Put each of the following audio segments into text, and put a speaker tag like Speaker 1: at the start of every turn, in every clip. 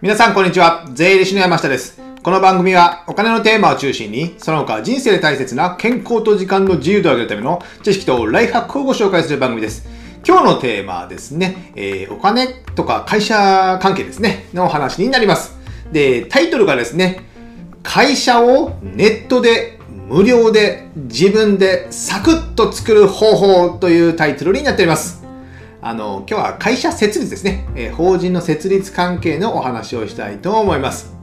Speaker 1: 皆さんこんにちは。税理士の山下です。この番組はお金のテーマを中心に、その他人生で大切な健康と時間の自由度を上げるための知識とライフハックをご紹介する番組です。今日のテーマはですね、えーお金とか会社関係ですね、のお話になります。で、タイトルがですね、会社をネットで無料で自分でサクッと作る方法というタイトルになっております。あの、今日は会社設立ですね。えー法人の設立関係のお話をしたいと思います。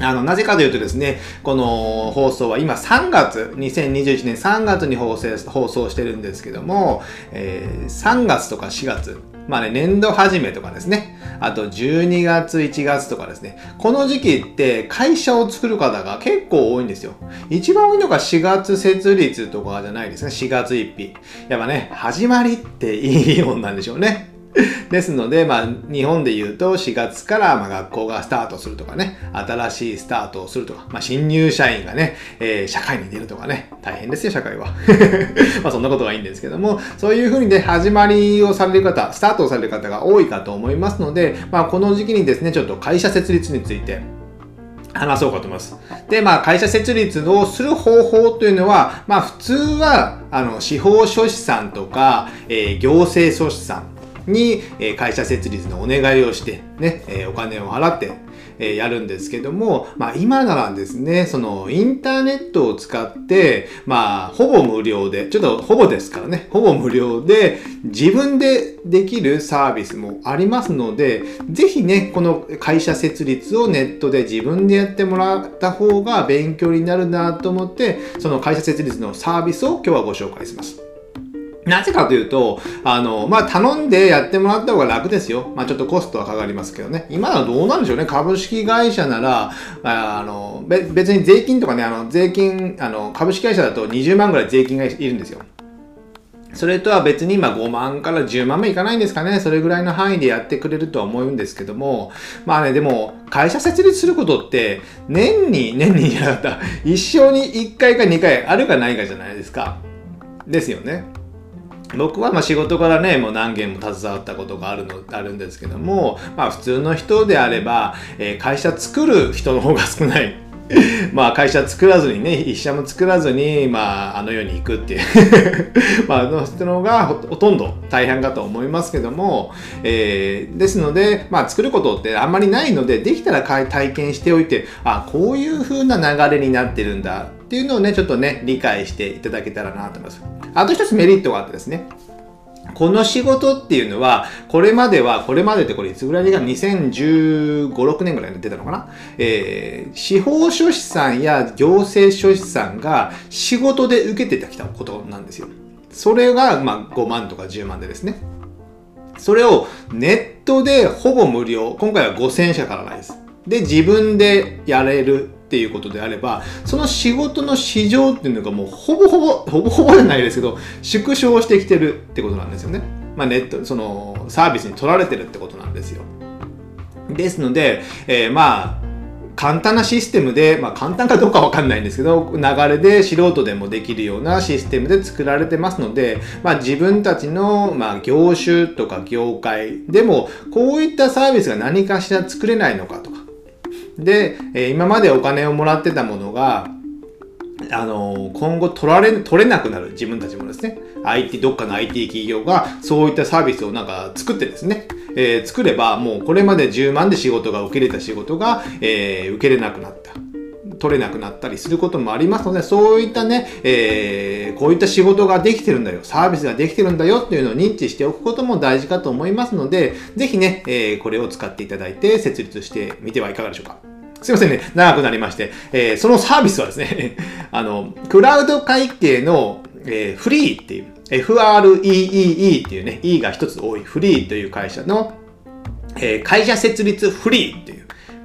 Speaker 1: あの、なぜかというとですね、この放送は今3月、2021年3月に放送放送してるんですけども、えー3月とか4月、まあね、年度始めとかですね、あと12月、1月とかですね、この時期って会社を作る方が結構多いんですよ。一番多いのが4月設立とかじゃないですね、4月1日。やっぱね、始まりっていいもんなんでしょうね。ですので、まあ、日本で言うと4月からま学校がスタートするとかね、新しいスタートをするとか、まあ、新入社員がね、えー社会に出るとかね、大変ですよ、社会は。まあ、そんなことはいいんですけども、そういうふうにね、始まりをされる方、スタートをされる方が多いかと思いますので、まあ、この時期にですね、ちょっと会社設立について、話そうかと思います。で、まあ、会社設立をする方法というのは、まあ、普通は、あの、司法書士さんとか、えー行政書士さんに、え会社設立のお願いをして、ね、えお金を払って、えやるんですけども、まあ、今ならですね、その、インターネットを使って、まあ、ほぼ無料で、ちょっとほぼですからね、ほぼ無料で、自分でできるサービスもありますので、ぜひね、この会社設立をネットで自分でやってもらった方が勉強になるなと思って、その会社設立のサービスを今日はご紹介します。なぜかというと、あの、まあ、頼んでやってもらった方が楽ですよ。まあ、ちょっとコストはかかりますけどね。今はどうなんでしょうね。株式会社なら、あの、別に税金とかね、あの、税金、あの、株式会社だと20万ぐらい税金がいるんですよ。それとは別に今5万から10万もいかないんですかね。それぐらいの範囲でやってくれるとは思うんですけども。まあね、でも、会社設立することって、年に、年にじゃなかった。一生に1回か2回あるかないかじゃないですか。ですよね。僕はまあ仕事からねもう何件も携わったことがあるのあるんですけども、まあ、普通の人であれば、え会社作る人の方が少ない。まあ会社作らずにね一社も作らずに、まあ、あの世に行くっていう まあの人の方がほとんど大半かと思いますけども、えーですので、まあ、作ることってあんまりないのでできたら体験しておいてあこういう風な流れになってるんだっていうのをねちょっとね理解していただけたらなと思います。あと一つメリットがあってですねこの仕事っていうのは、これまでは、これまでってこれいつぐらいか、2015、6年ぐらいに出たのかな？えー、司法書士さんや行政書士さんが仕事で受けてきたことなんですよ。それが、まあ、5万とか10万でですね。それをネットでほぼ無料、今回は5000社からないです。で、自分でやれるっていうことであれば、その仕事の市場っていうのがもうほぼほぼ、ほぼほぼじゃないですけど、縮小してきてるってことなんですよね。まあネット、そのサービスに取られてるってことなんですよ。ですので、えーまあ、簡単なシステムで、まあ簡単かどうかわかんないんですけど、流れで素人でもできるようなシステムで作られてますので、まあ自分たちの、まあ業種とか業界でも、こういったサービスが何かしら作れないのかとか。で、え今までお金をもらってたものが、あの今後取られ、取れなくなる。自分たちもですね、IT、どっかの IT 企業がそういったサービスをなんか作ってですね、えー作ればもうこれまで10万で仕事が受けれた仕事が、えー受けれなくなった。取れなくなったりすることもありますので、そういったね、えーこういった仕事ができてるんだよ、サービスができてるんだよっていうのを認知しておくことも大事かと思いますので、ぜひね、えーこれを使っていただいて設立してみてはいかがでしょうか。すいませんね、長くなりまして、えーそのサービスはですね、あの、クラウド会計の、えーフリーっていう、FREEE っていうね、E が一つ多いフリーという会社の、えー会社設立フリーっていう、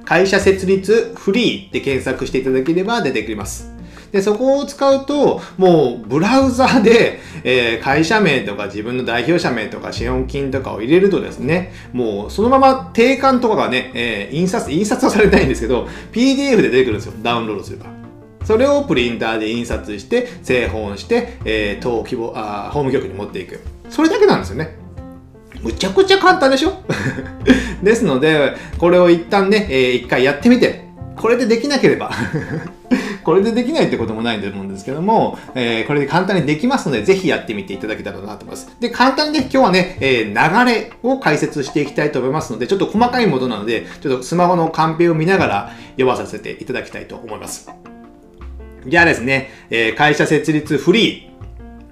Speaker 1: 会社設立フリーって検索していただければ出てきます。で、そこを使うと、もうブラウザで、えー会社名とか自分の代表者名とか資本金とかを入れるとですね、もうそのまま定款とかがね、えー印刷、印刷はされないんですけど、PDF で出てくるんですよ。ダウンロードすれば。それをプリンターで印刷して、製本して、えー、当規模あ、法務局に持っていく。それだけなんですよね。むちゃくちゃ簡単でしょ？ですので、これを一旦ね、えー、一回やってみて、これでできなければ これでできないってこともないと思うんですけども、えー、これで簡単にできますので、ぜひやってみていただけたらなと思います。で、簡単にね、今日はね、えー、流れを解説していきたいと思いますので、ちょっと細かいものなので、ちょっとスマホのカンペを見ながら読まさせていただきたいと思います。じゃあですね、え、会社設立フリー。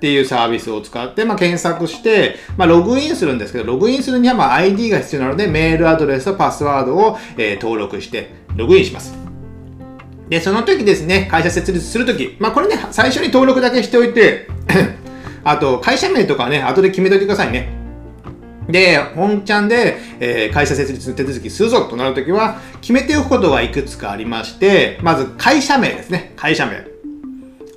Speaker 1: っていうサービスを使って、まあ、検索して、まあ、ログインするんですけど、ログインするには、ま、ID が必要なので、メールアドレスとパスワードを、えー、登録して、ログインします。で、その時ですね、会社設立するとき、まあ、これね、最初に登録だけしておいて あと、会社名とかね、後で決めといてくださいね。で、本ちゃんで、えー、会社設立の手続きするぞとなるときは、決めておくことがいくつかありまして、まず会社名ですね。会社名。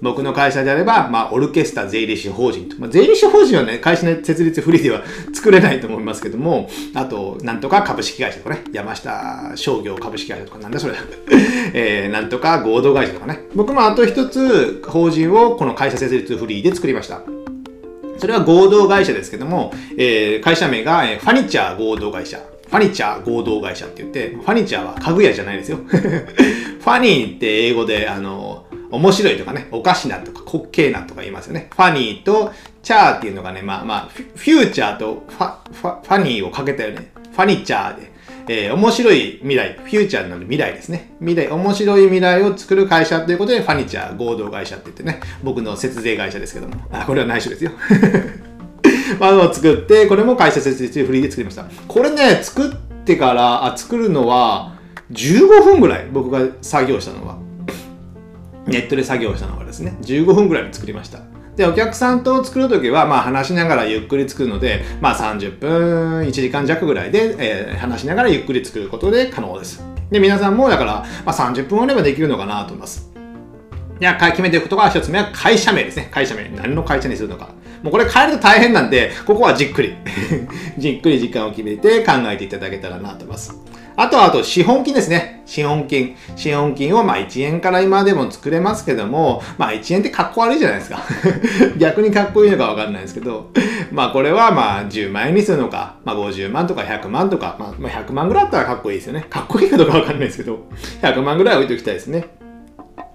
Speaker 1: 僕の会社であれば、まあ、オルケスタ税理士法人と。まあ、税理士法人はね、会社の設立フリーでは作れないと思いますけども、あと、なんとか株式会社とかね、山下商業株式会社とか、なんだそれ。えー、なんとか合同会社とかね。僕もあと一つ、法人をこの会社設立フリーで作りました。それは合同会社ですけども、えー、会社名が、えー、ファニチャー合同会社。ファニチャー合同会社って言って、ファニチャーは家具屋じゃないですよ。ファニーって英語で、あの、面白いとかね、おかしなとか滑稽なとか言いますよね。ファニーとチャーっていうのがね、まあまあ、フューチャーとファファファニーをかけたよね。ファニチャーで、えー、面白い未来、フューチャーなので未来ですね。未来、面白い未来を作る会社ということで、ファニチャー合同会社って言ってね、僕の節税会社ですけども。あ、これは内緒ですよ。まあ、を作って、これも会社設立フリーで作りました。これね、作ってから、あ、作るのは15分ぐらい、僕が作業したのは。ネットで作業したのがですね、15分ぐらいで作りました。で、お客さんと作るときは、まあ話しながらゆっくり作るので、まあ30分、1時間弱ぐらいで、えー、話しながらゆっくり作ることで可能です。で、皆さんもだから、まあ30分あればできるのかなと思います。じゃあ、決めていくことが1つ目は会社名ですね。会社名。何の会社にするのか。もうこれ変えると大変なんで、ここはじっくり じっくり時間を決めて考えていただけたらなと思います。あとは、あと、資本金ですね。資本金。資本金を、まあ、1円から今でも作れますけども、まあ、1円ってかっこ悪いじゃないですか。逆にかっこいいのかわかんないですけど、まあ、これは、まあ、10万円にするのか、まあ、50万とか100万とか、まあ、100万ぐらいあったらかっこいいですよね。かっこいいかどうかわかんないですけど、100万ぐらい置いておきたいですね。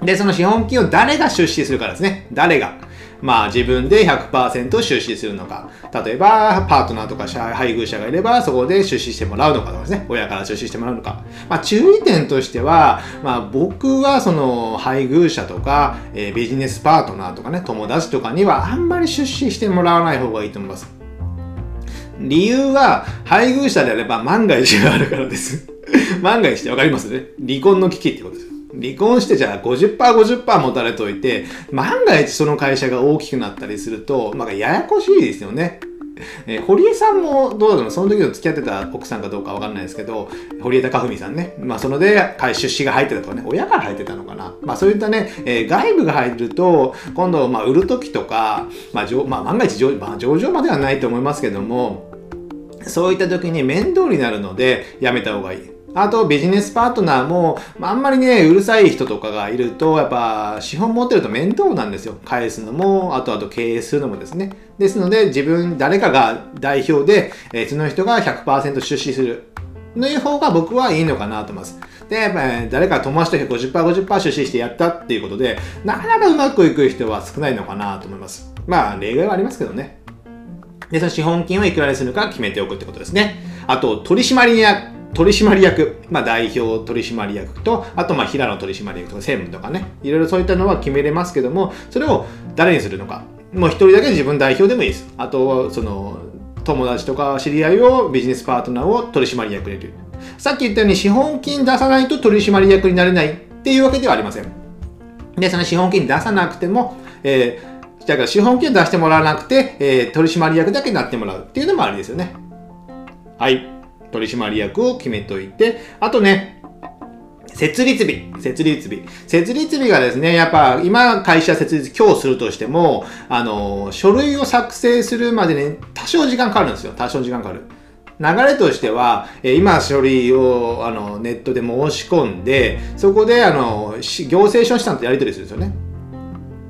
Speaker 1: で、その資本金を誰が出資するかですね。誰が。まあ自分で100%出資するのか。例えば、パートナーとか配偶者がいれば、そこで出資してもらうのかとかですね。親から出資してもらうのか。まあ注意点としては、まあ僕はその配偶者とか、えー、ビジネスパートナーとかね、友達とかにはあんまり出資してもらわない方がいいと思います。理由は、配偶者であれば万が一があるからです。万が一ってわかります？ね離婚の危機ってことです。離婚してじゃあ50%、50%持たれといて、万が一その会社が大きくなったりすると、まあ、ややこしいですよね。えー、堀江さんもどうだろう？その時の付き合ってた奥さんかどうかわかんないですけど、堀江貴文さんね。まあ、そので、出資が入ってたとかね、親が入ってたのかな。まあ、そういったね、えー、外部が入ると、今度、まあ、売る時とか、まあ、まあ、万が一上、まあ、上場まではないと思いますけども、そういった時に面倒になるので、やめた方がいい。あとビジネスパートナーも、あ、んまりね、うるさい人とかがいると、やっぱ資本持ってると面倒なんですよ。返すのも、あとあと経営するのもですね。ですので、自分、誰かが代表で、えー、その人が100%出資する。のいう方が僕はいいのかなと思います。で、やっぱり、誰か友達と50%、50%出資してやったっていうことで、なかなかうまくいく人は少ないのかなと思います。まあ、例外はありますけどね。で、その資本金をいくらにするか決めておくってことですね。あと、取締役。取締役、まあ、代表取締役と、あとまあ平野取締役とか専務とかね、いろいろそういったのは決めれますけども、それを誰にするのか。もう一人だけ自分代表でもいいです。あと、その、友達とか知り合いをビジネスパートナーを取締役に入れる。さっき言ったように資本金出さないと取締役になれないっていうわけではありません。で、その資本金出さなくても、えー、だから資本金出してもらわなくて、えー、取締役だけになってもらうっていうのもありですよね。はい。取締役を決めといて、あとね、設立日、設立日。設立日がですね、やっぱ今会社設立今日するとしても、あの、書類を作成するまでね、多少時間かかるんですよ。多少時間かかる。流れとしては、今書類をあのネットで申し込んで、そこであの行政書士さんとやり取りするんですよね。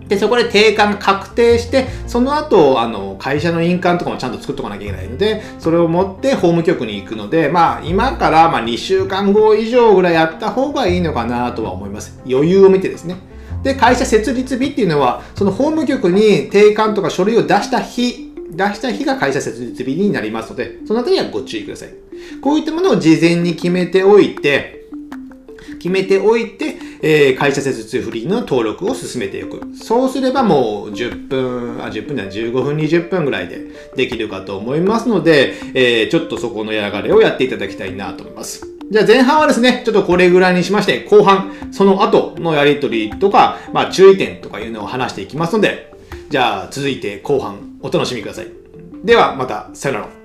Speaker 1: で、そこで定款が確定して、その後、あの、会社の印鑑とかもちゃんと作っとかなきゃいけないので、それを持って法務局に行くので、まあ、今からまあ2週間後以上ぐらいやった方がいいのかなとは思います。余裕を見てですね。で、会社設立日っていうのは、その法務局に定款とか書類を出した日、出した日が会社設立日になりますので、そのあたりはご注意ください。こういったものを事前に決めておいて、決めておいて、えー、会社設立フリーの登録を進めていく。そうすればもう10分、あ、10分じゃない、15分、20分ぐらいでできるかと思いますので、えー、ちょっとそこのやがれをやっていただきたいなと思います。じゃあ前半はですね、ちょっとこれぐらいにしまして、後半、その後のやりとりとか、まあ注意点とかいうのを話していきますので、じゃあ続いて後半お楽しみください。ではまた、さよなら。